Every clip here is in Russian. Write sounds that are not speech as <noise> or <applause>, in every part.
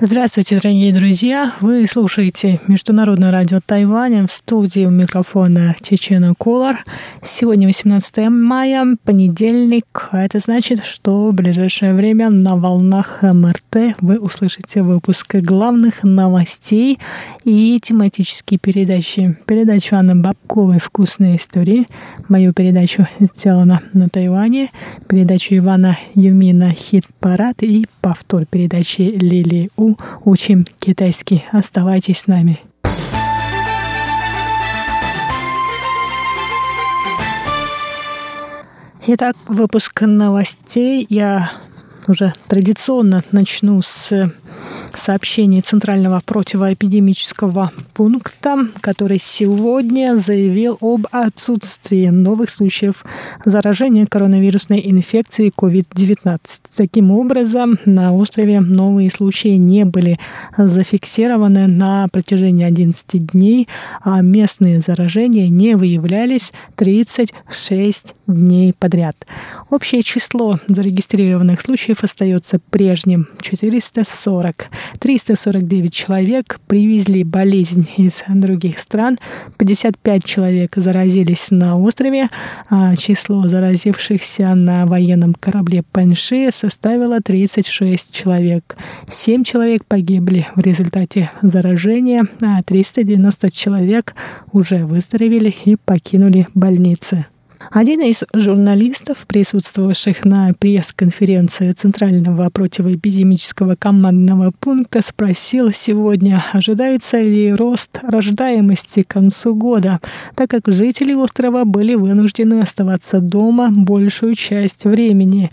Здравствуйте, дорогие друзья! Вы слушаете Международное радио Тайваня в студии у микрофона Чечена Колор. Сегодня 18 мая, понедельник. А это значит, что в ближайшее время на волнах МРТ вы услышите выпуск главных новостей и тематические передачи. Передачу Анны Бабковой «Вкусные истории». Мою передачу сделана на Тайване. Передачу Ивана Юмина «Хит-парад» и повтор передачи Лилии У учим китайский. Оставайтесь с нами. Итак, выпуск новостей. Я уже традиционно начну с сообщений Центрального противоэпидемического пункта, который сегодня заявил об отсутствии новых случаев заражения коронавирусной инфекцией COVID-19. Таким образом, на острове новые случаи не были зафиксированы на протяжении 11 дней, а местные заражения не выявлялись 36 дней подряд. Общее число зарегистрированных случаев остается прежним – 440. 349 человек привезли болезнь из других стран, 55 человек заразились на острове, а число заразившихся на военном корабле Панши составило 36 человек. 7 человек погибли в результате заражения, а 390 человек уже выздоровели и покинули больницы. Один из журналистов, присутствовавших на пресс-конференции Центрального противоэпидемического командного пункта, спросил сегодня, ожидается ли рост рождаемости к концу года, так как жители острова были вынуждены оставаться дома большую часть времени.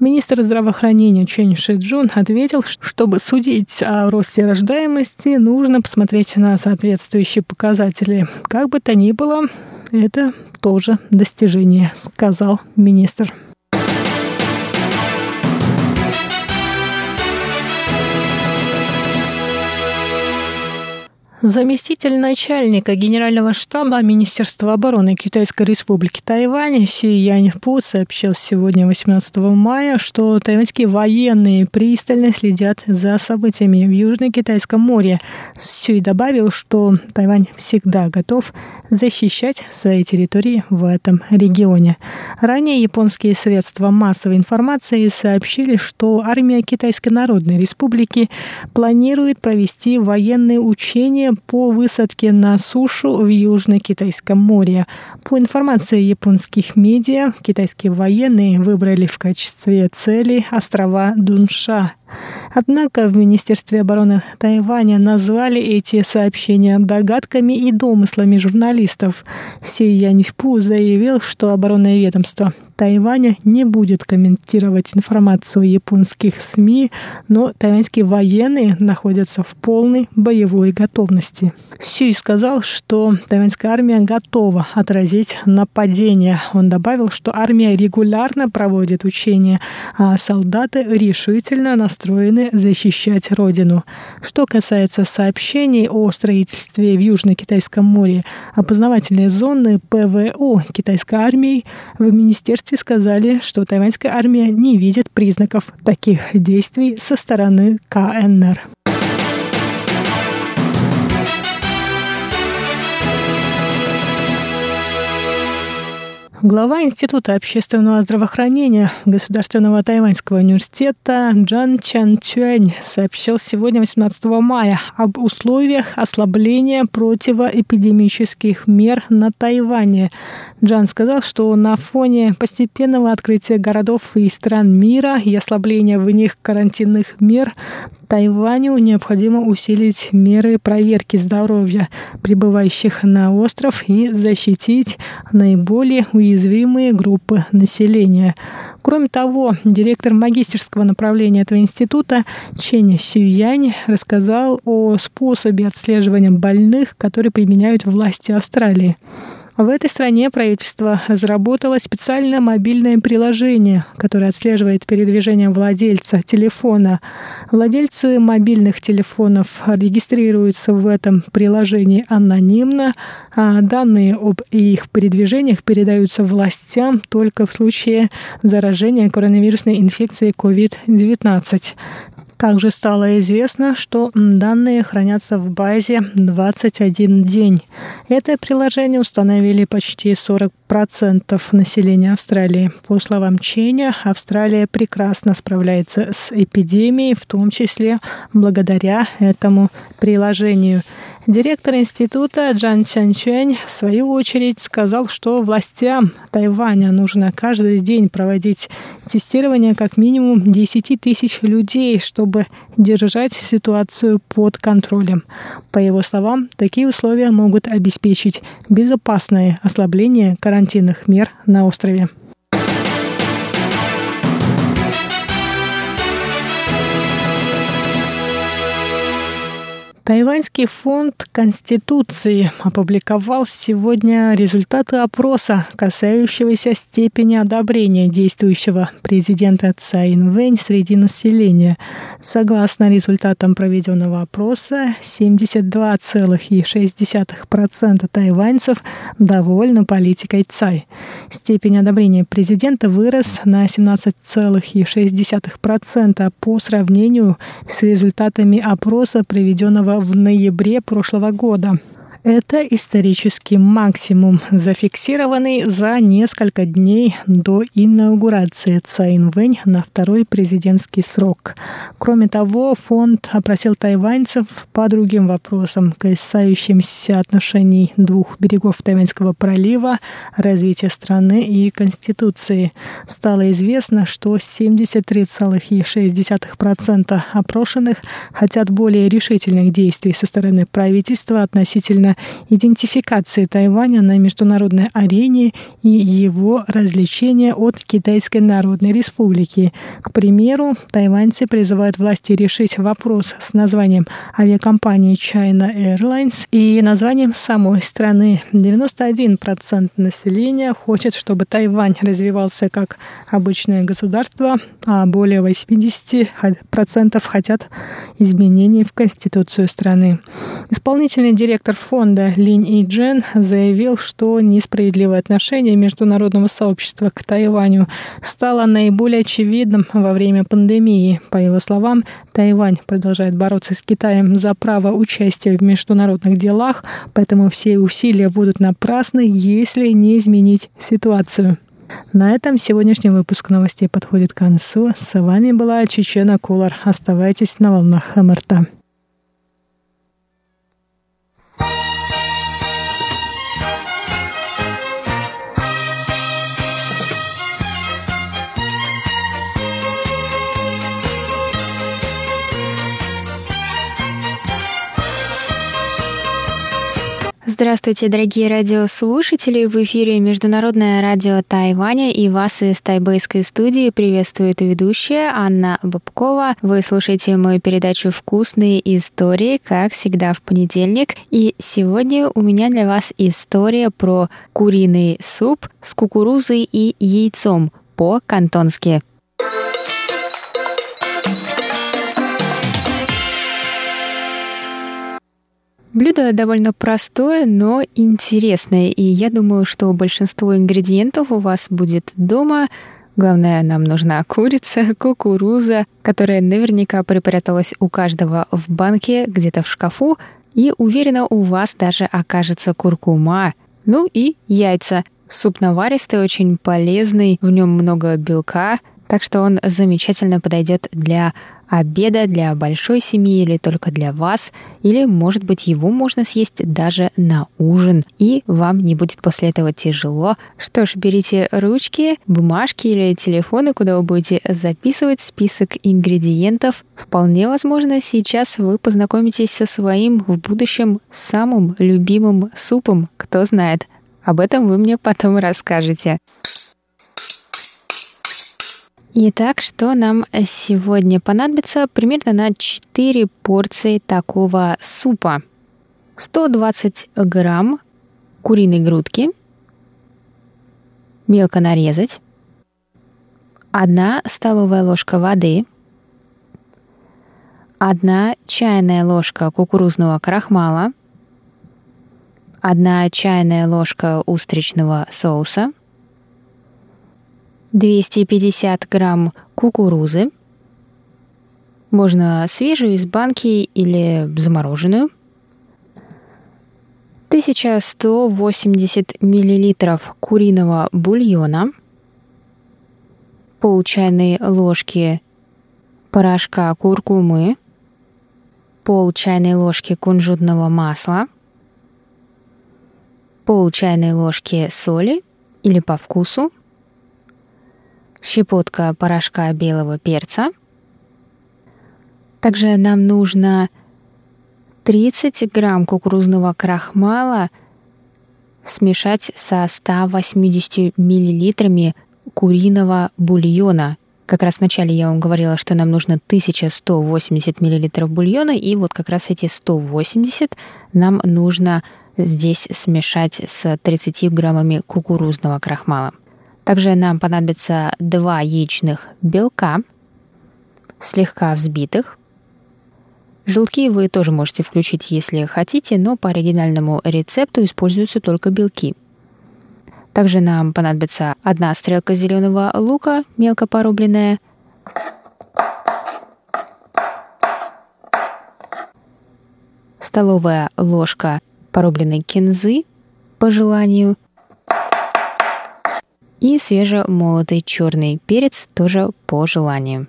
Министр здравоохранения Чен Шиджун ответил, чтобы судить о росте рождаемости, нужно посмотреть на соответствующие показатели. Как бы то ни было, это тоже достижение, сказал министр. Заместитель начальника Генерального штаба Министерства обороны Китайской Республики Тайвань Си Яньфу сообщил сегодня, 18 мая, что тайваньские военные пристально следят за событиями в Южно-Китайском море. Сюй добавил, что Тайвань всегда готов защищать свои территории в этом регионе. Ранее японские средства массовой информации сообщили, что армия Китайской Народной Республики планирует провести военные учения по высадке на сушу в Южно-Китайском море. По информации японских медиа, китайские военные выбрали в качестве цели острова Дунша. Однако в Министерстве обороны Тайваня назвали эти сообщения догадками и домыслами журналистов. Си Яньфу заявил, что оборонное ведомство Тайваня не будет комментировать информацию японских СМИ, но тайваньские военные находятся в полной боевой готовности. Сюй сказал, что тайваньская армия готова отразить нападение. Он добавил, что армия регулярно проводит учения, а солдаты решительно настроены защищать родину. Что касается сообщений о строительстве в Южно-Китайском море опознавательной зоны ПВО китайской армии в Министерстве сказали, что тайваньская армия не видит признаков таких действий со стороны КНР. Глава Института общественного здравоохранения Государственного тайваньского университета Джан Чан Чуэнь сообщил сегодня, 18 мая, об условиях ослабления противоэпидемических мер на Тайване. Джан сказал, что на фоне постепенного открытия городов и стран мира и ослабления в них карантинных мер Тайваню необходимо усилить меры проверки здоровья прибывающих на остров и защитить наиболее уязвимые группы населения. Кроме того, директор магистерского направления этого института Чен Сюянь рассказал о способе отслеживания больных, который применяют власти Австралии. В этой стране правительство разработало специальное мобильное приложение, которое отслеживает передвижение владельца телефона. Владельцы мобильных телефонов регистрируются в этом приложении анонимно, а данные об их передвижениях передаются властям только в случае заражения коронавирусной инфекцией COVID-19. Также стало известно, что данные хранятся в базе 21 день. Это приложение установили почти 40% населения Австралии. По словам Ченя, Австралия прекрасно справляется с эпидемией, в том числе благодаря этому приложению. Директор института Джан Чанчуэнь в свою очередь сказал, что властям Тайваня нужно каждый день проводить тестирование как минимум 10 тысяч людей, чтобы держать ситуацию под контролем. По его словам, такие условия могут обеспечить безопасное ослабление карантинных мер на острове. Тайваньский фонд Конституции опубликовал сегодня результаты опроса, касающегося степени одобрения действующего президента Цай Инвэнь среди населения. Согласно результатам проведенного опроса, 72,6% тайваньцев довольны политикой Цай. Степень одобрения президента вырос на 17,6% по сравнению с результатами опроса, проведенного в ноябре прошлого года. Это исторический максимум, зафиксированный за несколько дней до инаугурации Цаин Вэнь на второй президентский срок. Кроме того, фонд опросил тайваньцев по другим вопросам, касающимся отношений двух берегов Тайваньского пролива, развития страны и Конституции. Стало известно, что 73,6% опрошенных хотят более решительных действий со стороны правительства относительно касательно идентификации Тайваня на международной арене и его развлечения от Китайской Народной Республики. К примеру, тайваньцы призывают власти решить вопрос с названием авиакомпании China Airlines и названием самой страны. 91% населения хочет, чтобы Тайвань развивался как обычное государство, а более 80% хотят изменений в Конституцию страны. Исполнительный директор фонда фонда Линь И Джен заявил, что несправедливое отношение международного сообщества к Тайваню стало наиболее очевидным во время пандемии. По его словам, Тайвань продолжает бороться с Китаем за право участия в международных делах, поэтому все усилия будут напрасны, если не изменить ситуацию. На этом сегодняшний выпуск новостей подходит к концу. С вами была Чечена Кулар. Оставайтесь на волнах МРТ. Здравствуйте, дорогие радиослушатели! В эфире Международное радио Тайваня и вас из тайбэйской студии приветствует ведущая Анна Бабкова. Вы слушаете мою передачу «Вкусные истории», как всегда в понедельник. И сегодня у меня для вас история про куриный суп с кукурузой и яйцом по-кантонски. Блюдо довольно простое, но интересное, и я думаю, что большинство ингредиентов у вас будет дома. Главное, нам нужна курица, <laughs> кукуруза, которая наверняка припряталась у каждого в банке, где-то в шкафу, и уверена, у вас даже окажется куркума. Ну и яйца. Суп наваристый, очень полезный, в нем много белка, так что он замечательно подойдет для обеда, для большой семьи или только для вас. Или, может быть, его можно съесть даже на ужин, и вам не будет после этого тяжело. Что ж, берите ручки, бумажки или телефоны, куда вы будете записывать список ингредиентов. Вполне возможно, сейчас вы познакомитесь со своим в будущем самым любимым супом, кто знает. Об этом вы мне потом расскажете. Итак, что нам сегодня понадобится? Примерно на 4 порции такого супа. 120 грамм куриной грудки, мелко нарезать, 1 столовая ложка воды, 1 чайная ложка кукурузного крахмала, 1 чайная ложка устричного соуса, 250 грамм кукурузы, можно свежую из банки или замороженную, 1180 миллилитров куриного бульона, пол чайной ложки порошка куркумы, пол чайной ложки кунжутного масла, пол чайной ложки соли или по вкусу, щепотка порошка белого перца. Также нам нужно 30 грамм кукурузного крахмала смешать со 180 миллилитрами куриного бульона. Как раз вначале я вам говорила, что нам нужно 1180 миллилитров бульона, и вот как раз эти 180 нам нужно здесь смешать с 30 граммами кукурузного крахмала. Также нам понадобится 2 яичных белка, слегка взбитых, Желтки вы тоже можете включить, если хотите, но по оригинальному рецепту используются только белки. Также нам понадобится одна стрелка зеленого лука, мелко порубленная, столовая ложка порубленной кинзы по желанию и свежемолотый черный перец тоже по желанию.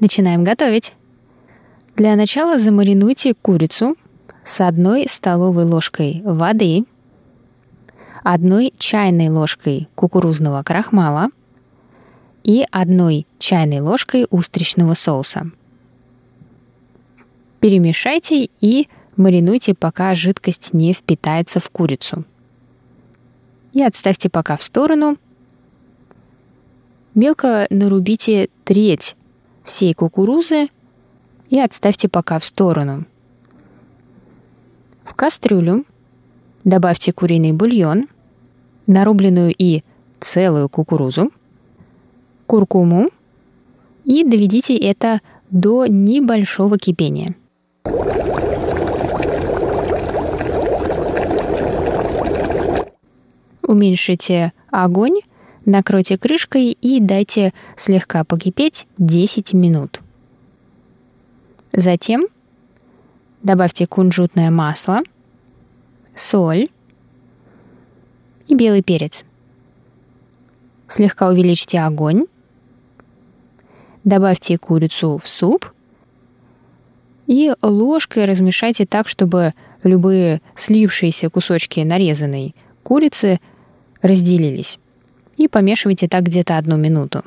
Начинаем готовить. Для начала замаринуйте курицу с одной столовой ложкой воды, одной чайной ложкой кукурузного крахмала и одной чайной ложкой устричного соуса. Перемешайте и маринуйте, пока жидкость не впитается в курицу. И отставьте пока в сторону. Мелко нарубите треть всей кукурузы и отставьте пока в сторону. В кастрюлю добавьте куриный бульон, нарубленную и целую кукурузу, куркуму и доведите это до небольшого кипения. Уменьшите огонь Накройте крышкой и дайте слегка покипеть 10 минут. Затем добавьте кунжутное масло, соль и белый перец. Слегка увеличьте огонь. Добавьте курицу в суп и ложкой размешайте так, чтобы любые слившиеся кусочки нарезанной курицы разделились и помешивайте так где-то одну минуту.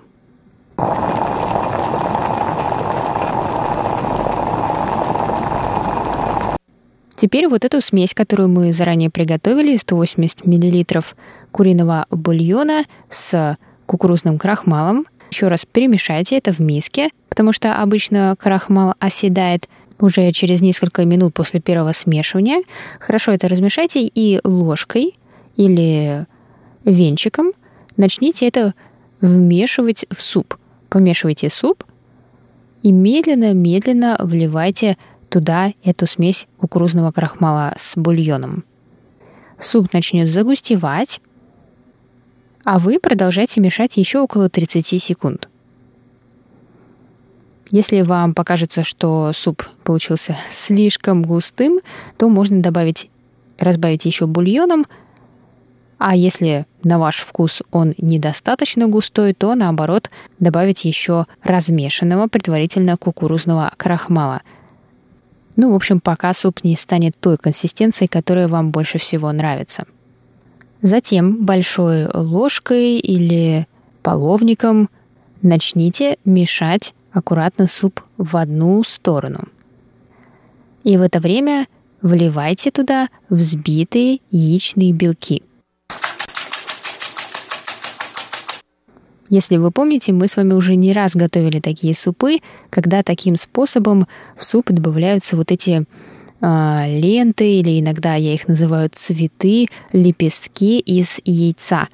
Теперь вот эту смесь, которую мы заранее приготовили, 180 мл куриного бульона с кукурузным крахмалом, еще раз перемешайте это в миске, потому что обычно крахмал оседает уже через несколько минут после первого смешивания. Хорошо это размешайте и ложкой или венчиком начните это вмешивать в суп. Помешивайте суп и медленно-медленно вливайте туда эту смесь кукурузного крахмала с бульоном. Суп начнет загустевать, а вы продолжайте мешать еще около 30 секунд. Если вам покажется, что суп получился <laughs> слишком густым, то можно добавить, разбавить еще бульоном – а если на ваш вкус он недостаточно густой, то наоборот добавить еще размешанного предварительно кукурузного крахмала. Ну, в общем, пока суп не станет той консистенцией, которая вам больше всего нравится. Затем большой ложкой или половником начните мешать аккуратно суп в одну сторону. И в это время вливайте туда взбитые яичные белки. Если вы помните, мы с вами уже не раз готовили такие супы, когда таким способом в суп добавляются вот эти э, ленты, или иногда я их называю цветы, лепестки из яйца.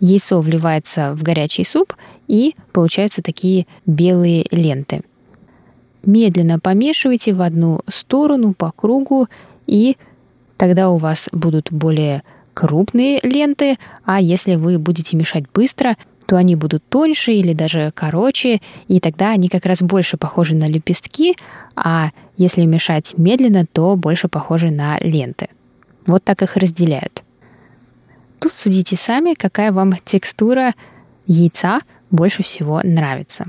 Яйцо вливается в горячий суп, и получаются такие белые ленты. Медленно помешивайте в одну сторону по кругу, и тогда у вас будут более крупные ленты, а если вы будете мешать быстро, то они будут тоньше или даже короче, и тогда они как раз больше похожи на лепестки, а если мешать медленно, то больше похожи на ленты. Вот так их разделяют. Тут судите сами, какая вам текстура яйца больше всего нравится.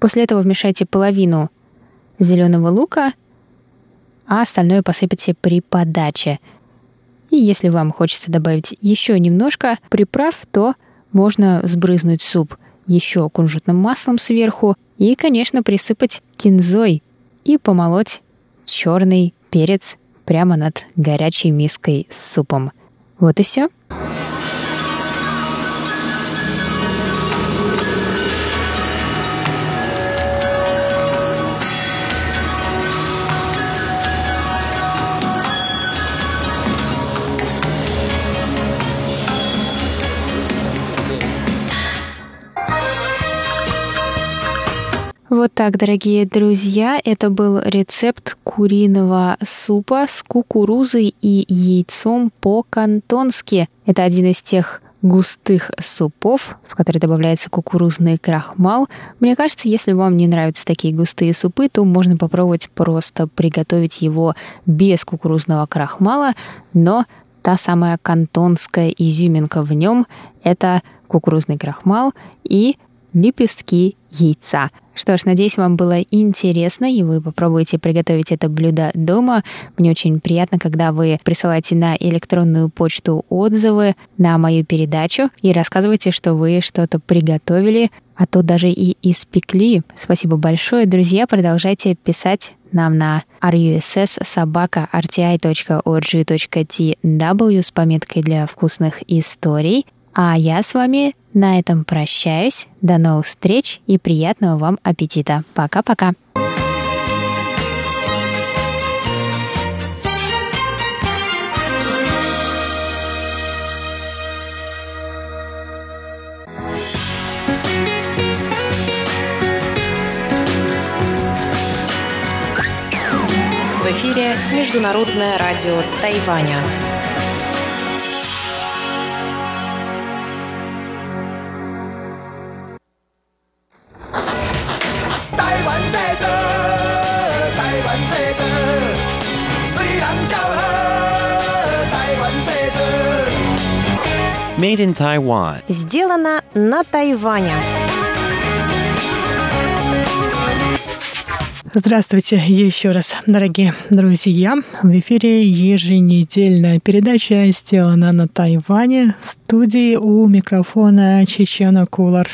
После этого вмешайте половину зеленого лука, а остальное посыпайте при подаче. И если вам хочется добавить еще немножко приправ, то можно сбрызнуть суп еще кунжутным маслом сверху и, конечно, присыпать кинзой и помолоть черный перец прямо над горячей миской с супом. Вот и все. Вот так, дорогие друзья, это был рецепт куриного супа с кукурузой и яйцом по-кантонски. Это один из тех густых супов, в которые добавляется кукурузный крахмал. Мне кажется, если вам не нравятся такие густые супы, то можно попробовать просто приготовить его без кукурузного крахмала, но та самая кантонская изюминка в нем – это кукурузный крахмал и лепестки яйца. Что ж, надеюсь, вам было интересно, и вы попробуете приготовить это блюдо дома. Мне очень приятно, когда вы присылаете на электронную почту отзывы на мою передачу и рассказываете, что вы что-то приготовили, а то даже и испекли. Спасибо большое, друзья. Продолжайте писать нам на russ.sobaka.rti.org.tw с пометкой для вкусных историй. А я с вами на этом прощаюсь. До новых встреч и приятного вам аппетита. Пока-пока. В эфире Международное радио Тайваня. Made in Taiwan. Сделано на Тайване. Здравствуйте еще раз, дорогие друзья. В эфире еженедельная передача «Сделана на Тайване» в студии у микрофона Чечена Кулар.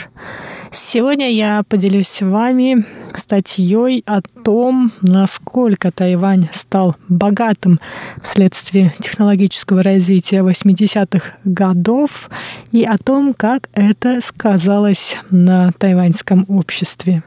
Сегодня я поделюсь с вами статьей о том, насколько Тайвань стал богатым вследствие технологического развития 80-х годов и о том, как это сказалось на тайваньском обществе.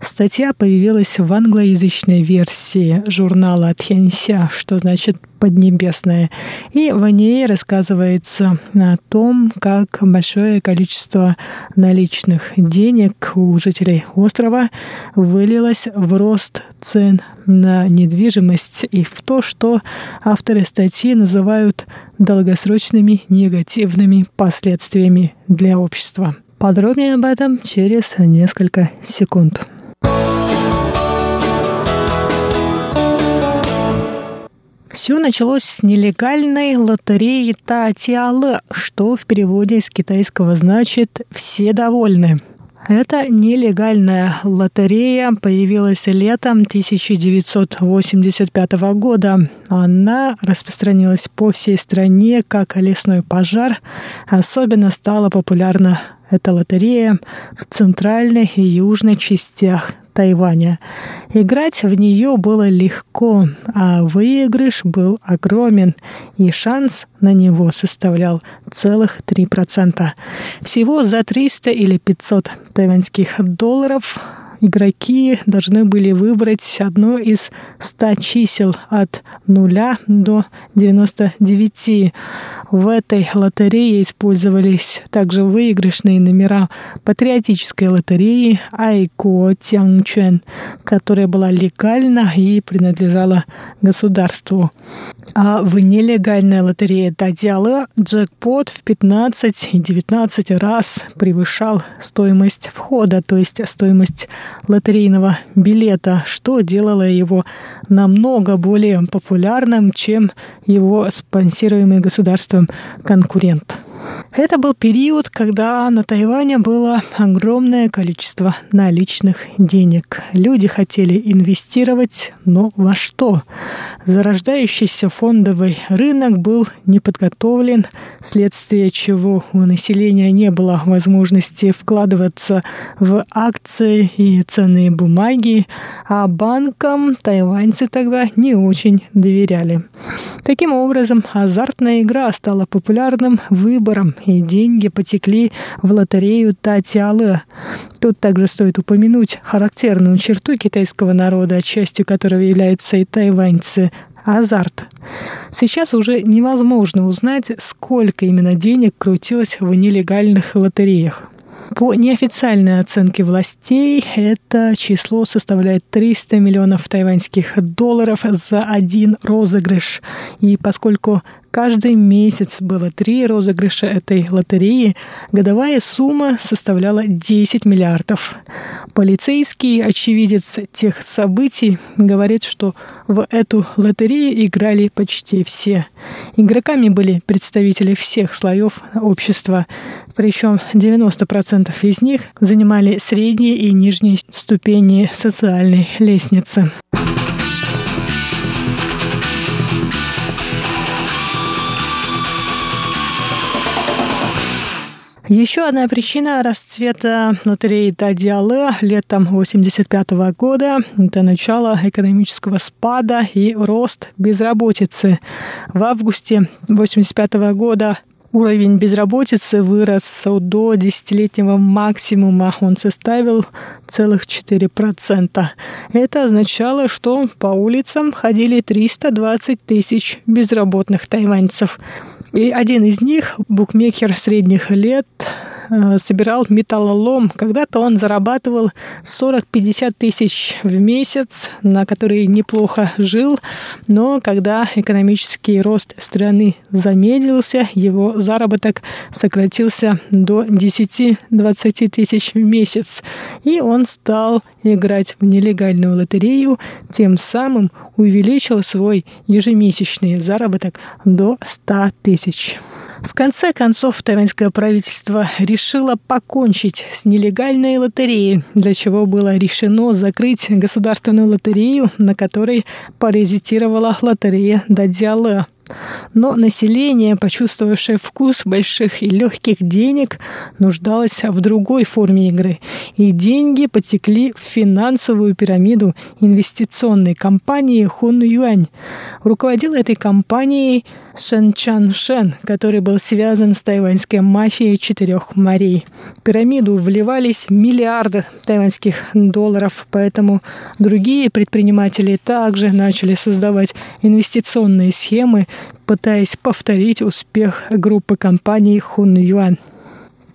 Статья появилась в англоязычной версии журнала Тхенся, что значит Поднебесная. И в ней рассказывается о том, как большое количество наличных денег у жителей острова вылилось в рост цен на недвижимость и в то, что авторы статьи называют долгосрочными негативными последствиями для общества. Подробнее об этом через несколько секунд. Все началось с нелегальной лотереи Татиалы, что в переводе с китайского значит «все довольны». Эта нелегальная лотерея появилась летом 1985 года. Она распространилась по всей стране как лесной пожар. Особенно стала популярна эта лотерея в центральной и южной частях Тайваня. Играть в нее было легко, а выигрыш был огромен, и шанс на него составлял целых 3%. Всего за 300 или 500 тайваньских долларов игроки должны были выбрать одно из 100 чисел от 0 до 99. В этой лотерее использовались также выигрышные номера патриотической лотереи Айко Тянчуэн, которая была легальна и принадлежала государству. А в нелегальной лотерее Дадиалы джекпот в 15 и 19 раз превышал стоимость входа, то есть стоимость лотерейного билета, что делало его намного более популярным, чем его спонсируемый государством конкурент. Это был период, когда на Тайване было огромное количество наличных денег. Люди хотели инвестировать, но во что? Зарождающийся фондовый рынок был не подготовлен, вследствие чего у населения не было возможности вкладываться в акции и ценные бумаги, а банкам тайваньцы тогда не очень доверяли. Таким образом, азартная игра стала популярным выбором, и деньги потекли в лотерею Татиалы. Тут также стоит упомянуть характерную черту китайского народа, частью которого являются и тайваньцы азарт. Сейчас уже невозможно узнать, сколько именно денег крутилось в нелегальных лотереях. По неофициальной оценке властей, это число составляет 300 миллионов тайваньских долларов за один розыгрыш. И поскольку Каждый месяц было три розыгрыша этой лотереи. Годовая сумма составляла 10 миллиардов. Полицейский очевидец тех событий говорит, что в эту лотерею играли почти все. Игроками были представители всех слоев общества. Причем 90% из них занимали средние и нижние ступени социальной лестницы. Еще одна причина расцвета лотереи Тадиалы летом 1985 года – это начало экономического спада и рост безработицы. В августе 1985 года Уровень безработицы вырос до десятилетнего максимума. Он составил целых 4%. Это означало, что по улицам ходили 320 тысяч безработных тайваньцев. И один из них, букмекер средних лет, собирал металлолом. Когда-то он зарабатывал 40-50 тысяч в месяц, на которые неплохо жил, но когда экономический рост страны замедлился, его заработок сократился до 10-20 тысяч в месяц. И он стал играть в нелегальную лотерею, тем самым увеличил свой ежемесячный заработок до 100 тысяч. В конце концов, тайваньское правительство решило покончить с нелегальной лотереей, для чего было решено закрыть государственную лотерею, на которой паразитировала лотерея Дадзиале. Но население, почувствовавшее вкус больших и легких денег, нуждалось в другой форме игры. И деньги потекли в финансовую пирамиду инвестиционной компании Хун Юань. Руководил этой компанией Шен Чан Шен, который был связан с тайваньской мафией четырех морей. В пирамиду вливались миллиарды тайваньских долларов, поэтому другие предприниматели также начали создавать инвестиционные схемы, пытаясь повторить успех группы компаний Хун Юань.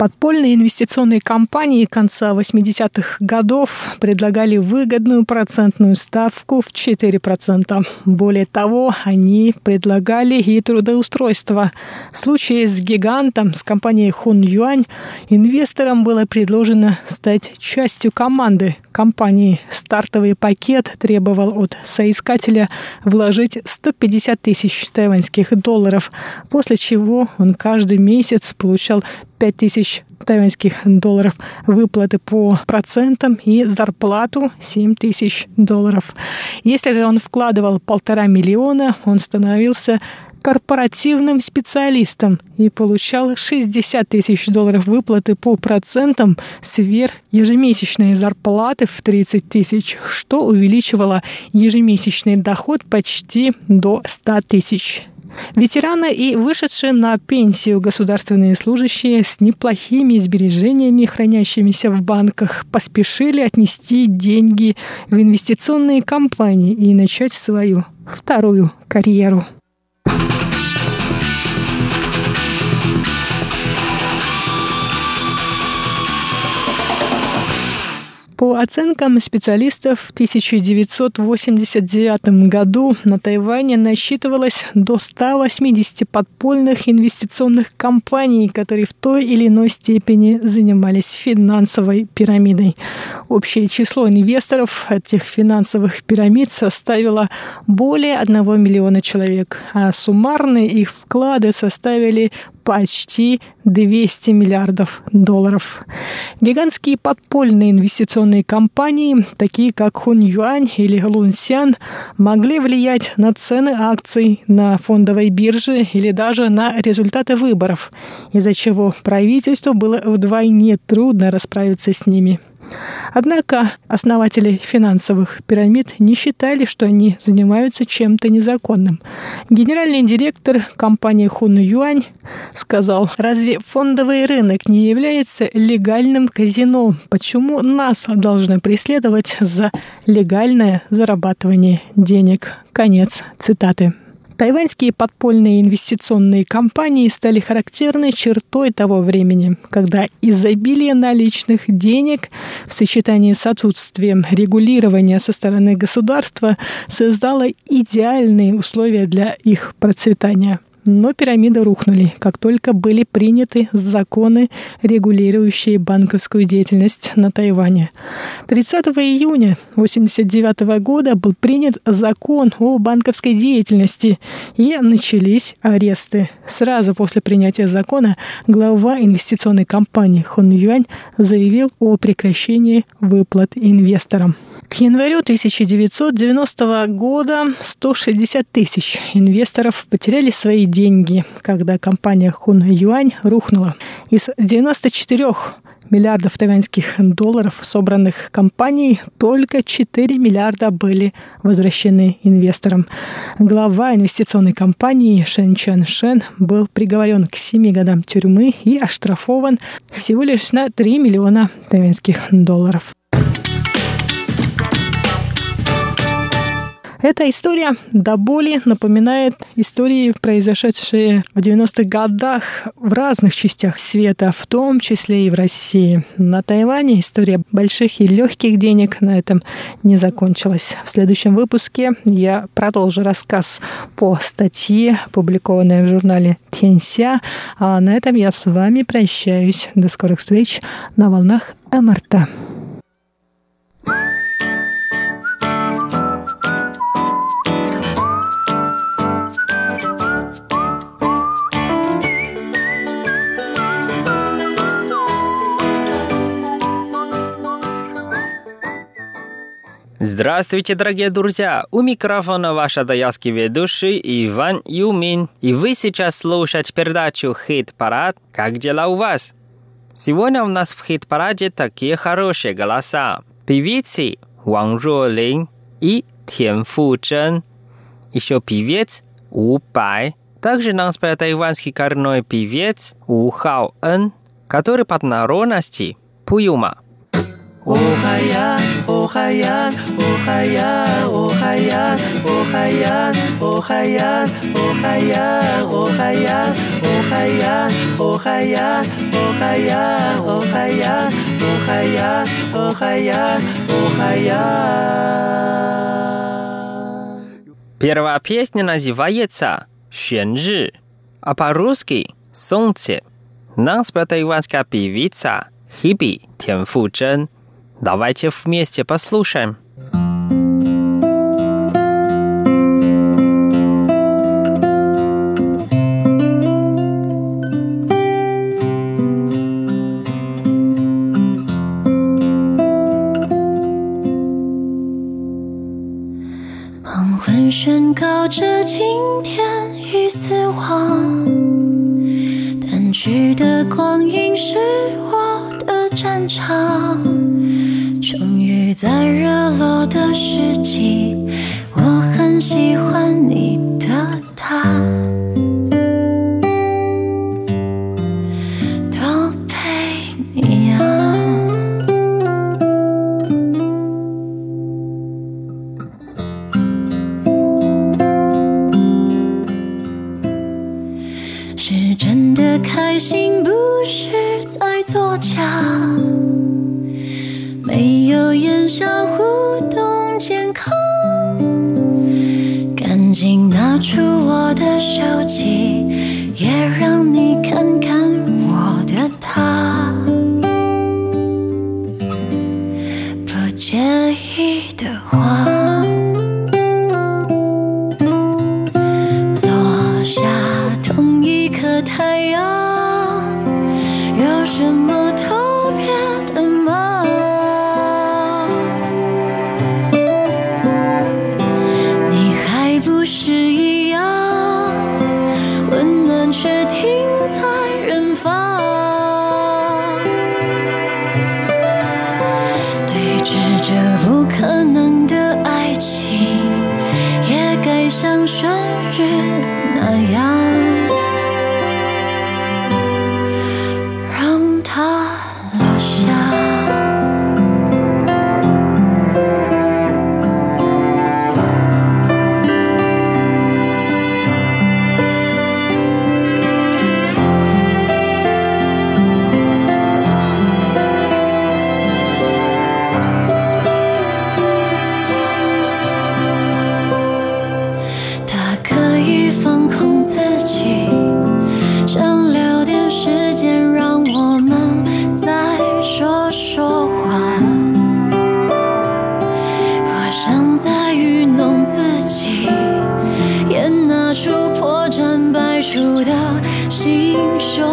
Подпольные инвестиционные компании конца 80-х годов предлагали выгодную процентную ставку в 4%. Более того, они предлагали и трудоустройство. В случае с гигантом, с компанией Хун Юань, инвесторам было предложено стать частью команды компании. Стартовый пакет требовал от соискателя вложить 150 тысяч тайваньских долларов, после чего он каждый месяц получал 5 тысяч тайваньских долларов выплаты по процентам и зарплату 7 тысяч долларов. Если же он вкладывал полтора миллиона, он становился корпоративным специалистом и получал 60 тысяч долларов выплаты по процентам сверх ежемесячной зарплаты в 30 тысяч, что увеличивало ежемесячный доход почти до 100 тысяч. Ветераны и вышедшие на пенсию государственные служащие с неплохими сбережениями, хранящимися в банках, поспешили отнести деньги в инвестиционные компании и начать свою вторую карьеру. thank you По оценкам специалистов, в 1989 году на Тайване насчитывалось до 180 подпольных инвестиционных компаний, которые в той или иной степени занимались финансовой пирамидой. Общее число инвесторов этих финансовых пирамид составило более 1 миллиона человек, а суммарные их вклады составили почти 200 миллиардов долларов. Гигантские подпольные инвестиционные компании, такие как Хун Юань или Лун Сян, могли влиять на цены акций на фондовой бирже или даже на результаты выборов, из-за чего правительству было вдвойне трудно расправиться с ними. Однако основатели финансовых пирамид не считали, что они занимаются чем-то незаконным. Генеральный директор компании Хун Юань сказал, разве фондовый рынок не является легальным казино? Почему нас должны преследовать за легальное зарабатывание денег? Конец цитаты. Тайваньские подпольные инвестиционные компании стали характерной чертой того времени, когда изобилие наличных денег в сочетании с отсутствием регулирования со стороны государства создало идеальные условия для их процветания – но пирамиды рухнули, как только были приняты законы, регулирующие банковскую деятельность на Тайване. 30 июня 1989 года был принят закон о банковской деятельности, и начались аресты. Сразу после принятия закона глава инвестиционной компании Хон Юань заявил о прекращении выплат инвесторам. К январю 1990 года 160 тысяч инвесторов потеряли свои деньги, когда компания Хун Юань рухнула. Из 94 миллиардов тайваньских долларов, собранных компанией, только 4 миллиарда были возвращены инвесторам. Глава инвестиционной компании Шен Чен Шен был приговорен к 7 годам тюрьмы и оштрафован всего лишь на 3 миллиона тайваньских долларов. Эта история до боли напоминает истории, произошедшие в 90-х годах в разных частях света, в том числе и в России. На Тайване история больших и легких денег на этом не закончилась. В следующем выпуске я продолжу рассказ по статье, опубликованной в журнале Тенся. А на этом я с вами прощаюсь. До скорых встреч на волнах МРТ. Здравствуйте, дорогие друзья! У микрофона ваш адаялский ведущий Иван Юмин. И вы сейчас слушаете передачу «Хит-парад». Как дела у вас? Сегодня у нас в хит-параде такие хорошие голоса. Певицы Ван Ролин и Тян Фу-Чжэн. Еще певец У Бай. Также нам споет тайванский коренной певец У Хао Эн, который под народности Пуюма. Ohayan, ohayan, ohayan, ohayan, ohayan, ohayan, ohayan, ohayan, ohayan, ohayan, ohayan, ohayan, ohayan, ohayan, ohayan. Первая песня называется «Xuanры», а по-русски «Солнце». Нам спела тайванская певица Хиби Тянфучжэн – Давайте вместе послушаем. Oh. 在日落的时期我很喜欢你的他。最初的心胸。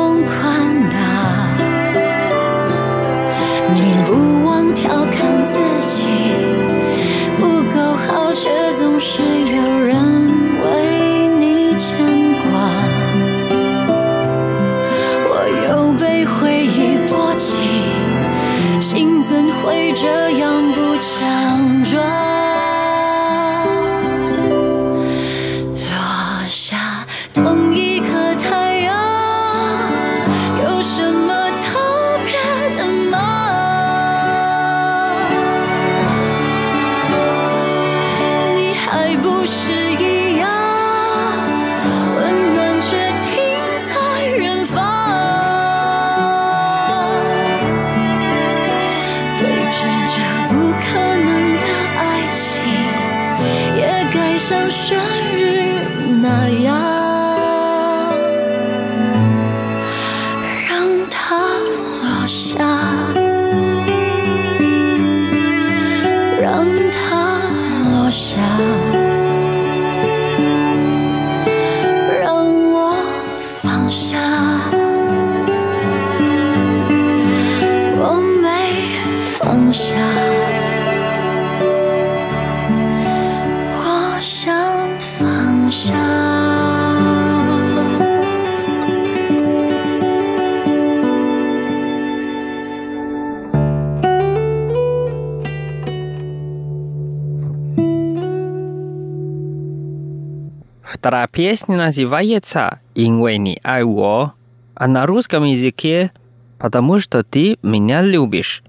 песня называется «因为 не ай во», а на русском языке «Потому что ты меня любишь».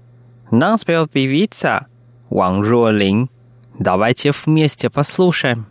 Нам спел певица Ван Жуолин. Давайте вместе послушаем.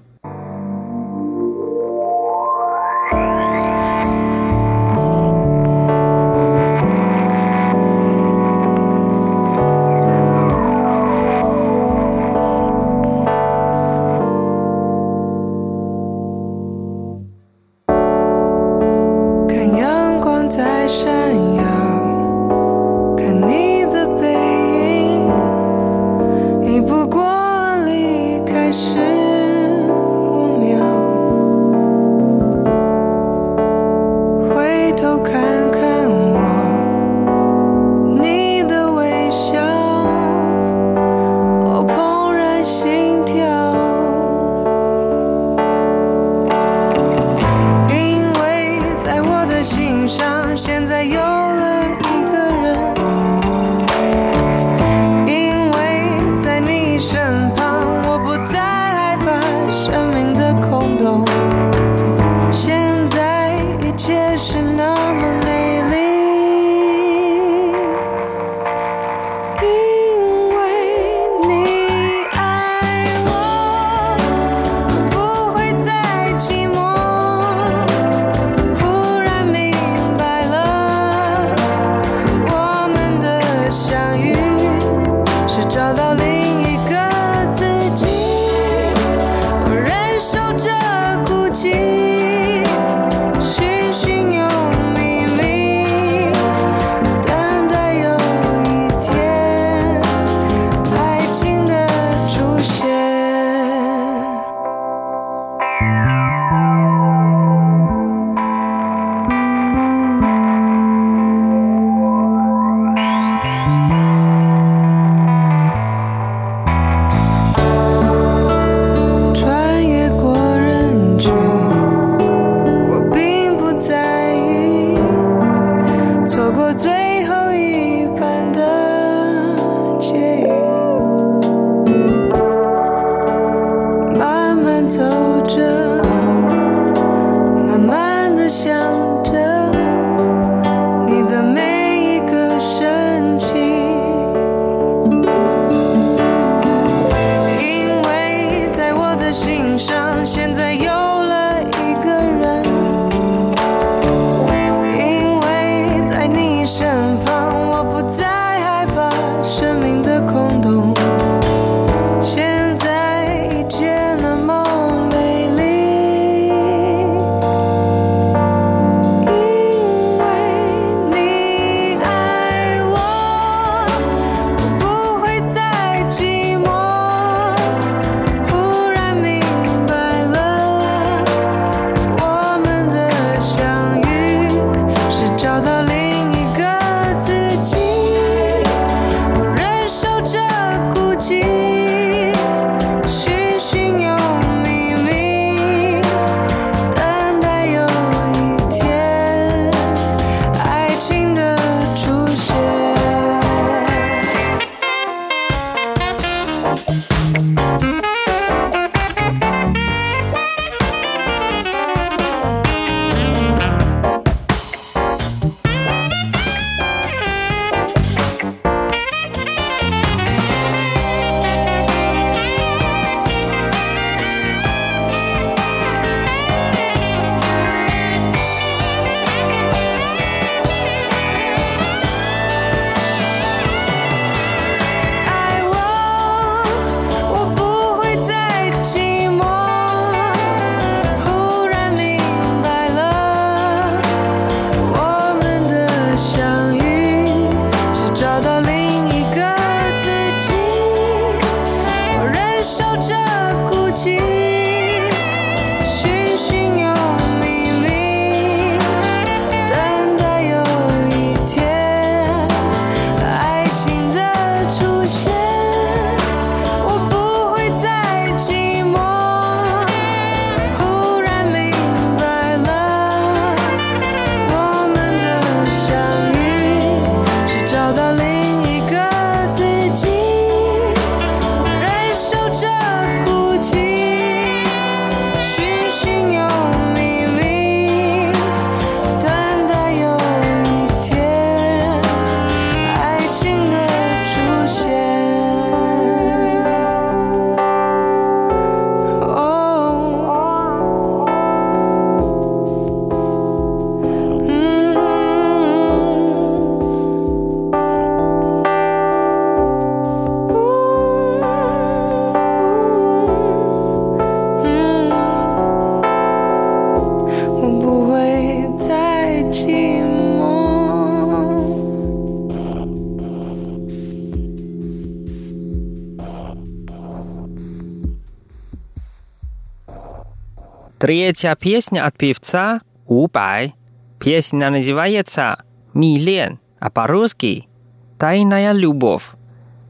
Третья песня от певца «Убай». Песня называется «Милен», а по-русски «Тайная любовь».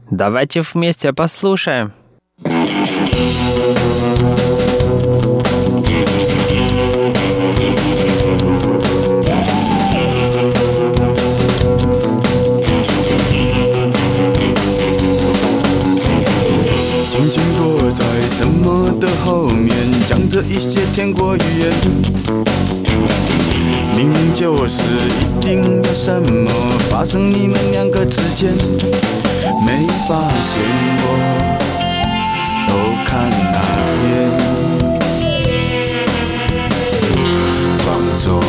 Давайте вместе послушаем. 一些天国语言。明明就是一定有什么发生你们两个之间，没发现我都看那边，装作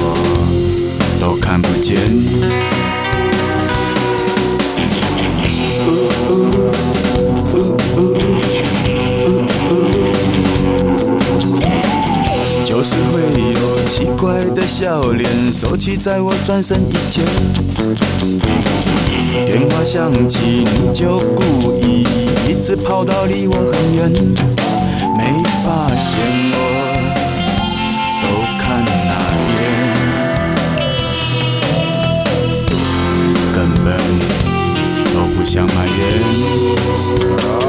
都看不见。总是会露奇怪的笑脸，收起在我转身以前。电话响起你就故意，一直跑到离我很远，没发现我都看哪边，根本都不想埋怨。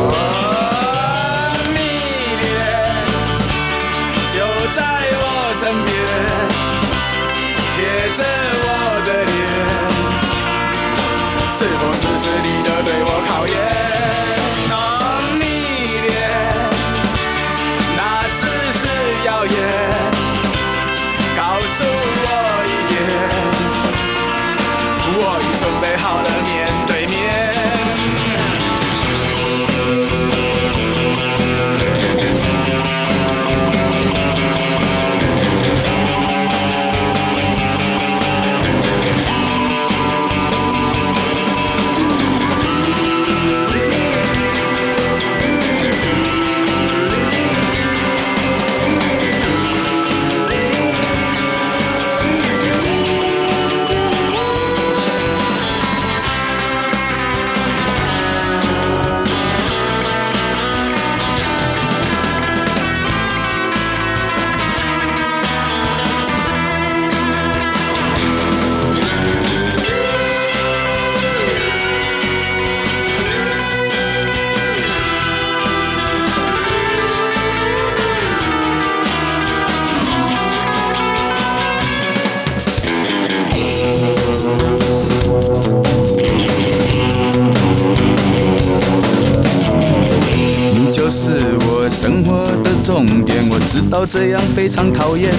这样非常讨厌，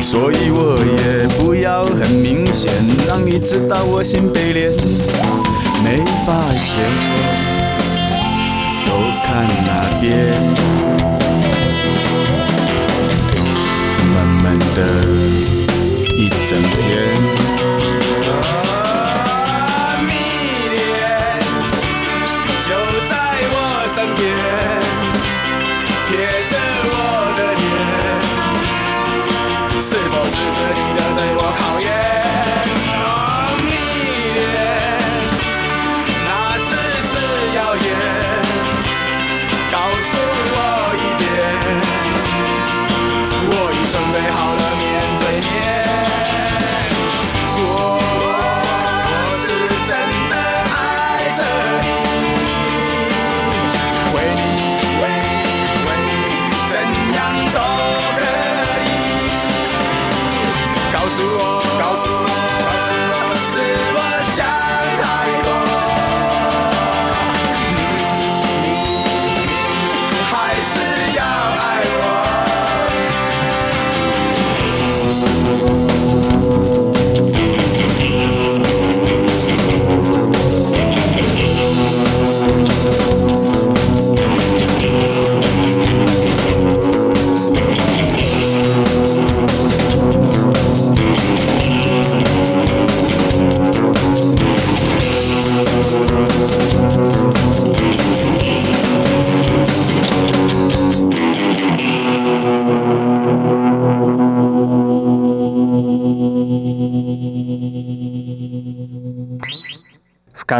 所以我也不要很明显让你知道我心被连。没发现都看那边，慢慢的一整天。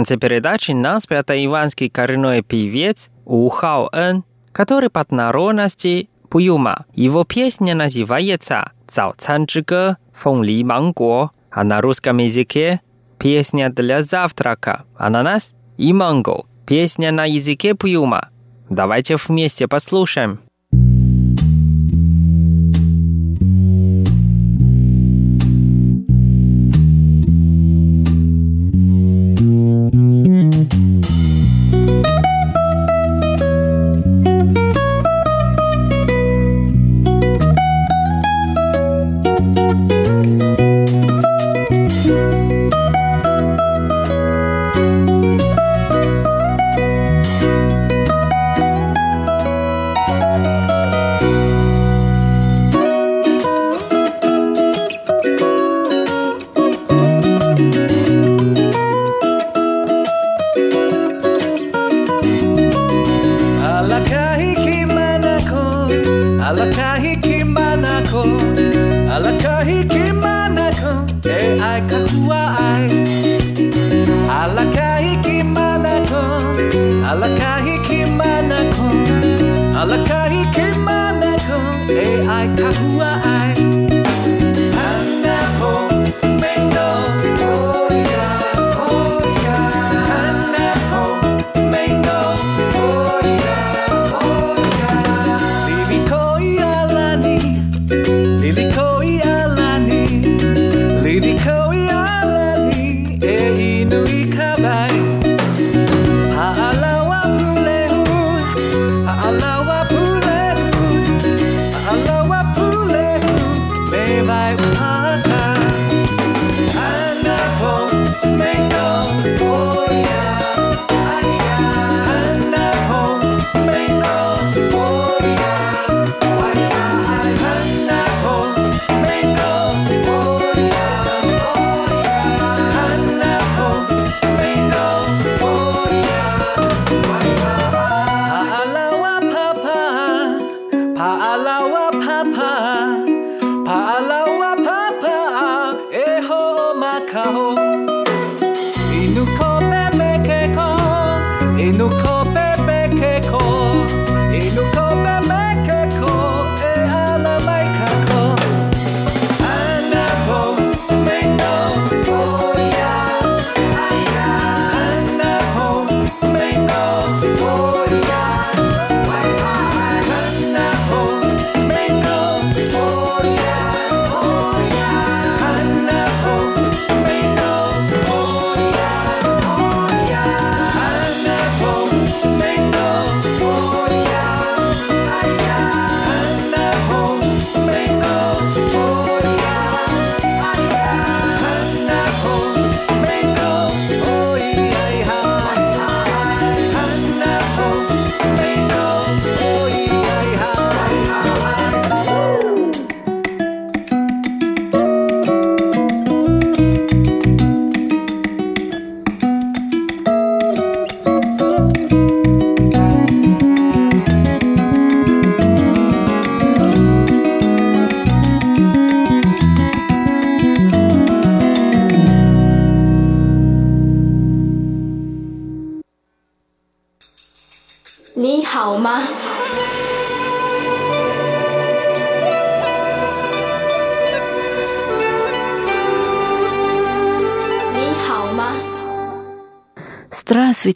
Конце передачи нас спел тайванский коренной певец У Хао Эн, который под народности Пуюма. Его песня называется «Цао Цан Чжиге Фон Ли Манго», а на русском языке «Песня для завтрака», «Ананас» и «Манго». Песня на языке Пуюма. Давайте вместе послушаем.「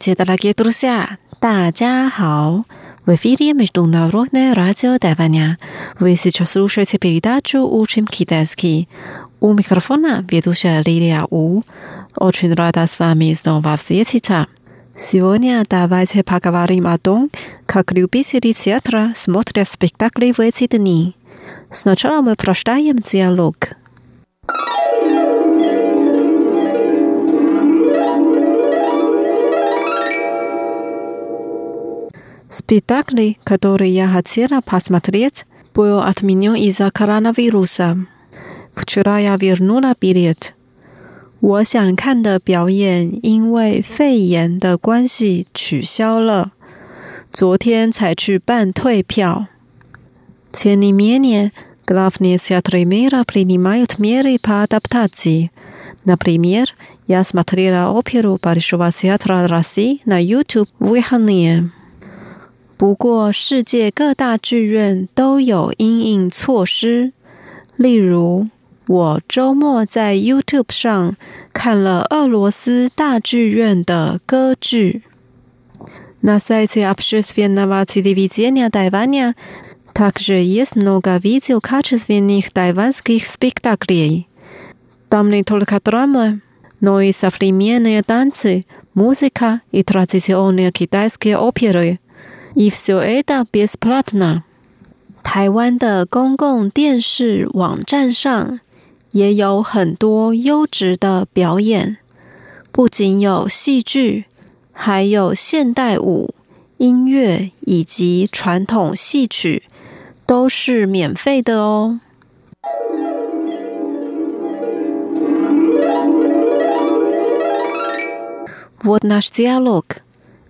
Здравствуйте, дорогие друзья! 大家好! В эфире Международное радио Тайваня. Вы сейчас слушаете передачу «Учим китайский». У микрофона ведущая Лилия У. Очень рада с вами снова встретиться. Сегодня давайте поговорим о том, как любители театра смотрят спектакли в эти дни. Сначала мы прочитаем диалог. Спектакли, которые я хотела посмотреть, был отменен из-за коронавируса. Вчера я вернула билет. 我想看的表演因为肺炎的关系取消了，昨天才去办退票。Тем не менее, главные театры мира принимают меры по адаптации. Например, я смотрела оперу Большого театра России на YouTube в выходные. 不过，世界各大剧院都有因应措施。例如，我周末在 YouTube 上看了俄罗斯大剧院的歌剧。На сайте общественного телевидения Тайваня также есть много видеокачественных тайванских спектаклей. Там не только драма, но и современные танцы, музыка и традиционные китайские оперы. И все это бесплатно. 台湾的公共电视网站上也有很多优质的表演，不仅有戏剧，还有现代舞、音乐以及传统戏曲，都是免费的哦。Вот наш диалог.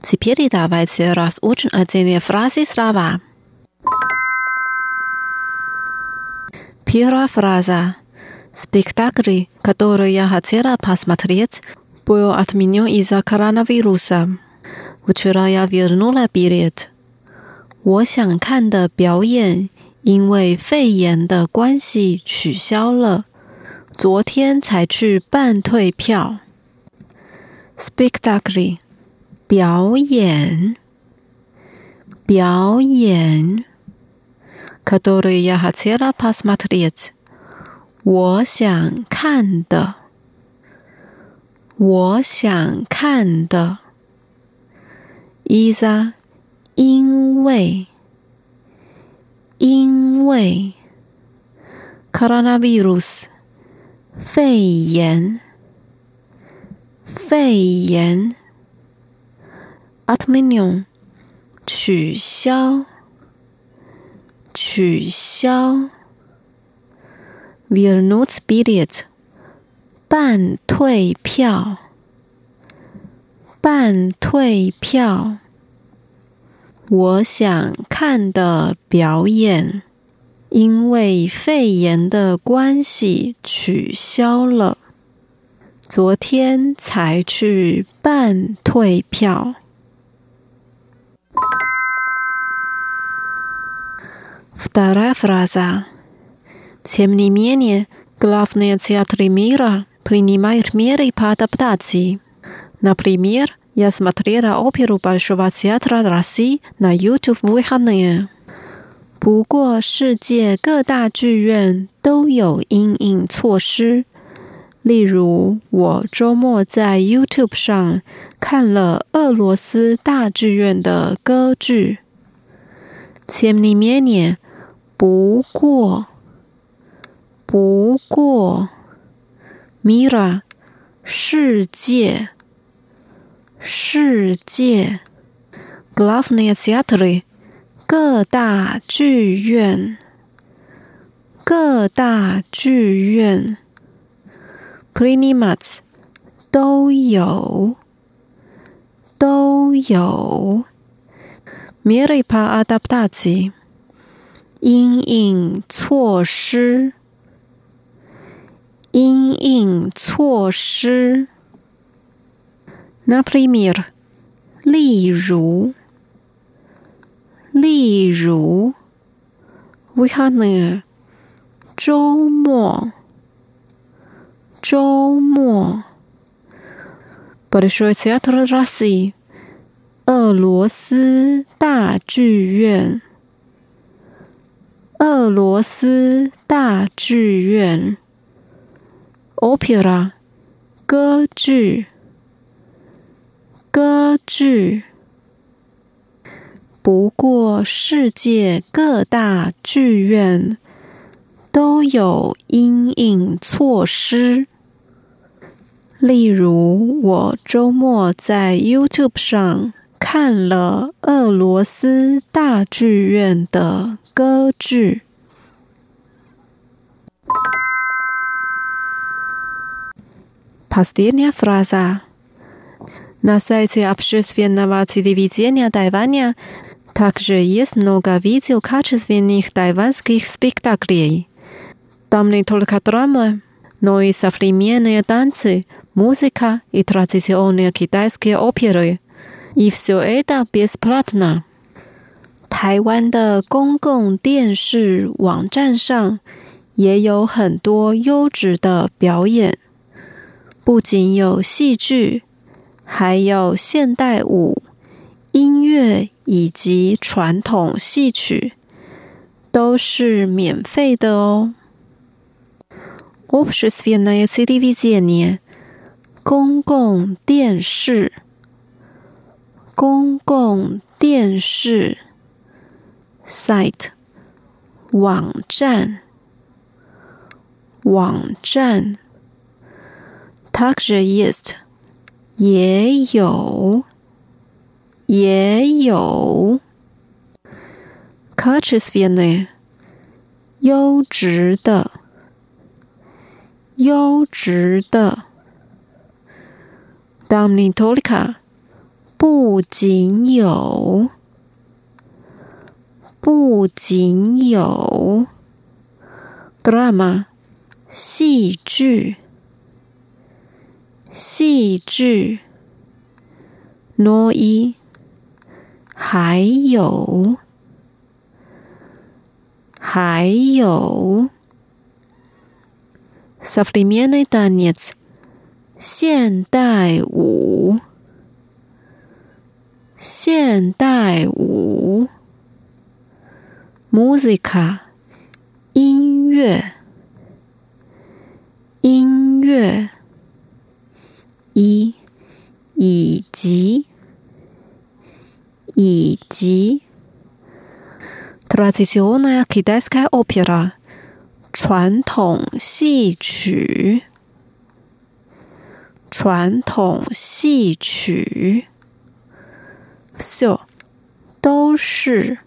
Теперь давайте разучим отдельные фразы слова. Первая фраза. Спектакль, который я хотела посмотреть, был отменен из-за коронавируса. Вчера я вернула билет. 我想看的表演因为肺炎的关系取消了，昨天才去办退票。Spectacle 表演，表演。который я хотела посмотреть，我想看的，我想看的。из-за 因为，因为。coronavirus 肺炎，肺炎。 a t m i n i u m 取消，取消。v i l n u t s b i l l e t 半退票，半退票。我想看的表演，因为肺炎的关系取消了。昨天才去半退票。Вторая фраза. Тем не менее, главные театры мира принимают меры по адаптации. Например, я смотрела оперу Большого театра России на YouTube в выходные. 不过，世界各大剧院都有因应措施。 例如，我周末在 YouTube 上看了俄罗斯大剧院的歌剧。Тем не менее，不过，不过，Mira，世界，世界，Главные театры，各大剧院，各大剧院 Cleanimats 都有，都有。Miripa adaptazi 阴影措施，阴影措施。Naprimir 例如，例如。Vikane 周末。周末 Большой театр России 俄罗斯大剧院俄罗斯大剧院 opera 歌剧歌剧。不过，世界各大剧院都有因应措施。 例如，我周末在 YouTube 上看了俄罗斯大剧院的歌剧。Последняя фраза. На сайте общественного телевидения Тайваня также есть много видео качественных тайванских спектаклей. Там не только драмы, но и современные танцы, музыка и традиционные китайские оперы. И все это бесплатно. 台湾的公共电视网站上也有很多优质的表演，不仅有戏剧，还有现代舞、音乐以及传统戏曲，都是免费的哦。 Общественное телевидение，公共电视，公共电视，site，网站，网站，также есть，也有。也有 качественные 优质的 优质的。Dominatolica 不仅有，不仅有 drama 戏剧，戏剧 no 一还有，还有。，современный танец，现代舞，现代舞，musica，音乐，音乐，一，以及。以及 tradicional kitaska opera 传统戏曲，传统戏曲，so 都是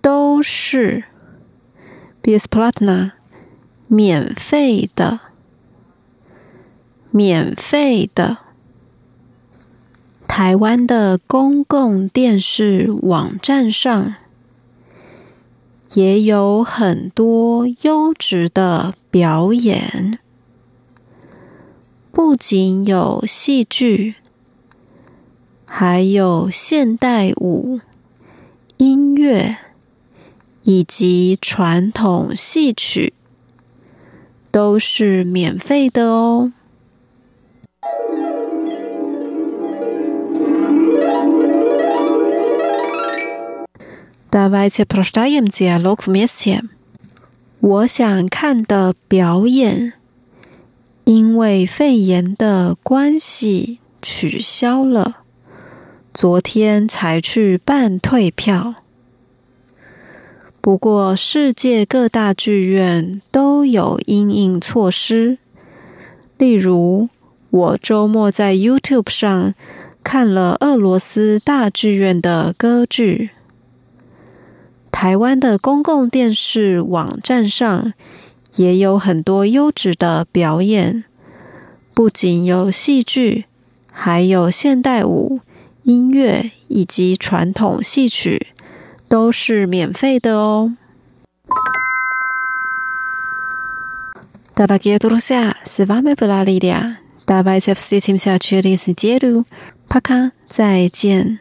都是 besplatna 免费的，免费的。台湾的公共电视网站上也有很多优质的表演，不仅有戏剧，还有现代舞、音乐以及传统戏曲，都是免费的哦。Давайте прочитаем диалог вместе. 我想看的表演，因为肺炎的关系取消了。昨天才去办退票。不过，世界各大剧院都有因应措施。例如，我周末在 YouTube 上看了俄罗斯大剧院的歌剧。 台湾的公共电视网站上也有很多优质的表演。不仅有戏剧还有现代舞音乐以及传统戏曲都是免费的哦。大家多多下西方美不拉利亚大巴 cfc 请下去旅行街路啪卡再见。